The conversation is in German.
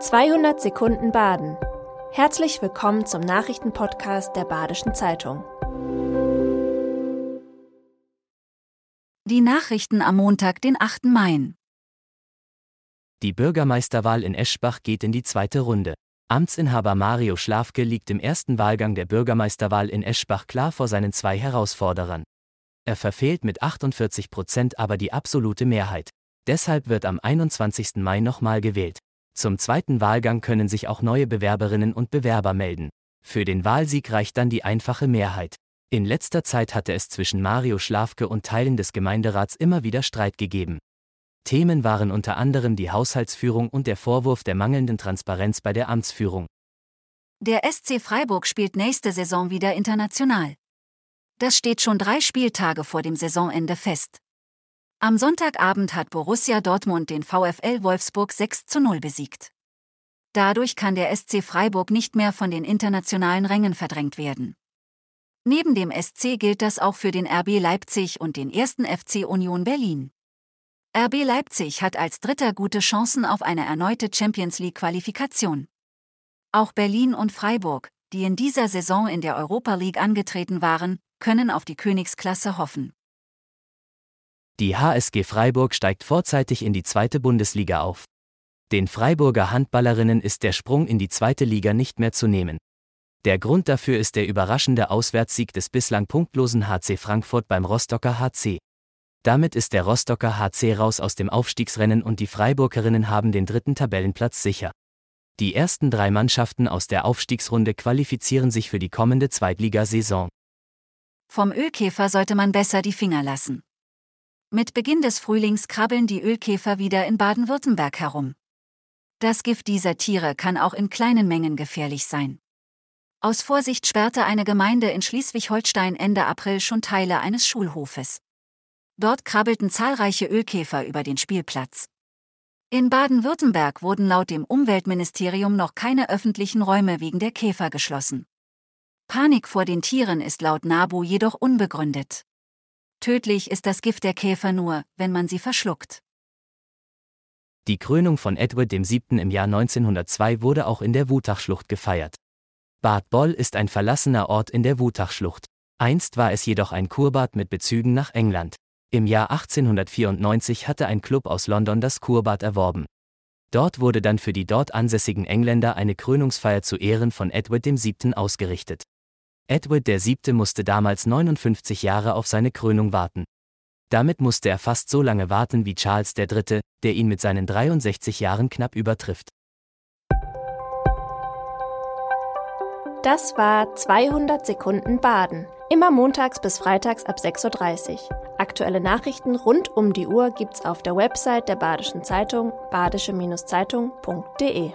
200 Sekunden Baden. Herzlich willkommen zum Nachrichtenpodcast der Badischen Zeitung. Die Nachrichten am Montag, den 8. Mai. Die Bürgermeisterwahl in Eschbach geht in die zweite Runde. Amtsinhaber Mario Schlafke liegt im ersten Wahlgang der Bürgermeisterwahl in Eschbach klar vor seinen zwei Herausforderern. Er verfehlt mit 48 Prozent aber die absolute Mehrheit. Deshalb wird am 21. Mai nochmal gewählt. Zum zweiten Wahlgang können sich auch neue Bewerberinnen und Bewerber melden. Für den Wahlsieg reicht dann die einfache Mehrheit. In letzter Zeit hatte es zwischen Mario Schlafke und Teilen des Gemeinderats immer wieder Streit gegeben. Themen waren unter anderem die Haushaltsführung und der Vorwurf der mangelnden Transparenz bei der Amtsführung. Der SC Freiburg spielt nächste Saison wieder international. Das steht schon drei Spieltage vor dem Saisonende fest. Am Sonntagabend hat Borussia Dortmund den VfL Wolfsburg 6 zu 0 besiegt. Dadurch kann der SC Freiburg nicht mehr von den internationalen Rängen verdrängt werden. Neben dem SC gilt das auch für den RB Leipzig und den ersten FC Union Berlin. RB Leipzig hat als Dritter gute Chancen auf eine erneute Champions League-Qualifikation. Auch Berlin und Freiburg, die in dieser Saison in der Europa League angetreten waren, können auf die Königsklasse hoffen. Die HSG Freiburg steigt vorzeitig in die zweite Bundesliga auf. Den Freiburger Handballerinnen ist der Sprung in die zweite Liga nicht mehr zu nehmen. Der Grund dafür ist der überraschende Auswärtssieg des bislang punktlosen HC Frankfurt beim Rostocker HC. Damit ist der Rostocker HC raus aus dem Aufstiegsrennen und die Freiburgerinnen haben den dritten Tabellenplatz sicher. Die ersten drei Mannschaften aus der Aufstiegsrunde qualifizieren sich für die kommende Zweitligasaison. Vom Ölkäfer sollte man besser die Finger lassen. Mit Beginn des Frühlings krabbeln die Ölkäfer wieder in Baden-Württemberg herum. Das Gift dieser Tiere kann auch in kleinen Mengen gefährlich sein. Aus Vorsicht sperrte eine Gemeinde in Schleswig-Holstein Ende April schon Teile eines Schulhofes. Dort krabbelten zahlreiche Ölkäfer über den Spielplatz. In Baden-Württemberg wurden laut dem Umweltministerium noch keine öffentlichen Räume wegen der Käfer geschlossen. Panik vor den Tieren ist laut NABU jedoch unbegründet. Tödlich ist das Gift der Käfer nur, wenn man sie verschluckt. Die Krönung von Edward VII. im Jahr 1902 wurde auch in der Wutachschlucht gefeiert. Bad Boll ist ein verlassener Ort in der Wutachschlucht. Einst war es jedoch ein Kurbad mit Bezügen nach England. Im Jahr 1894 hatte ein Club aus London das Kurbad erworben. Dort wurde dann für die dort ansässigen Engländer eine Krönungsfeier zu Ehren von Edward VII. ausgerichtet. Edward VII. musste damals 59 Jahre auf seine Krönung warten. Damit musste er fast so lange warten wie Charles III., der ihn mit seinen 63 Jahren knapp übertrifft. Das war 200 Sekunden Baden. Immer montags bis freitags ab 6.30 Uhr. Aktuelle Nachrichten rund um die Uhr gibt's auf der Website der Badischen Zeitung badische-zeitung.de.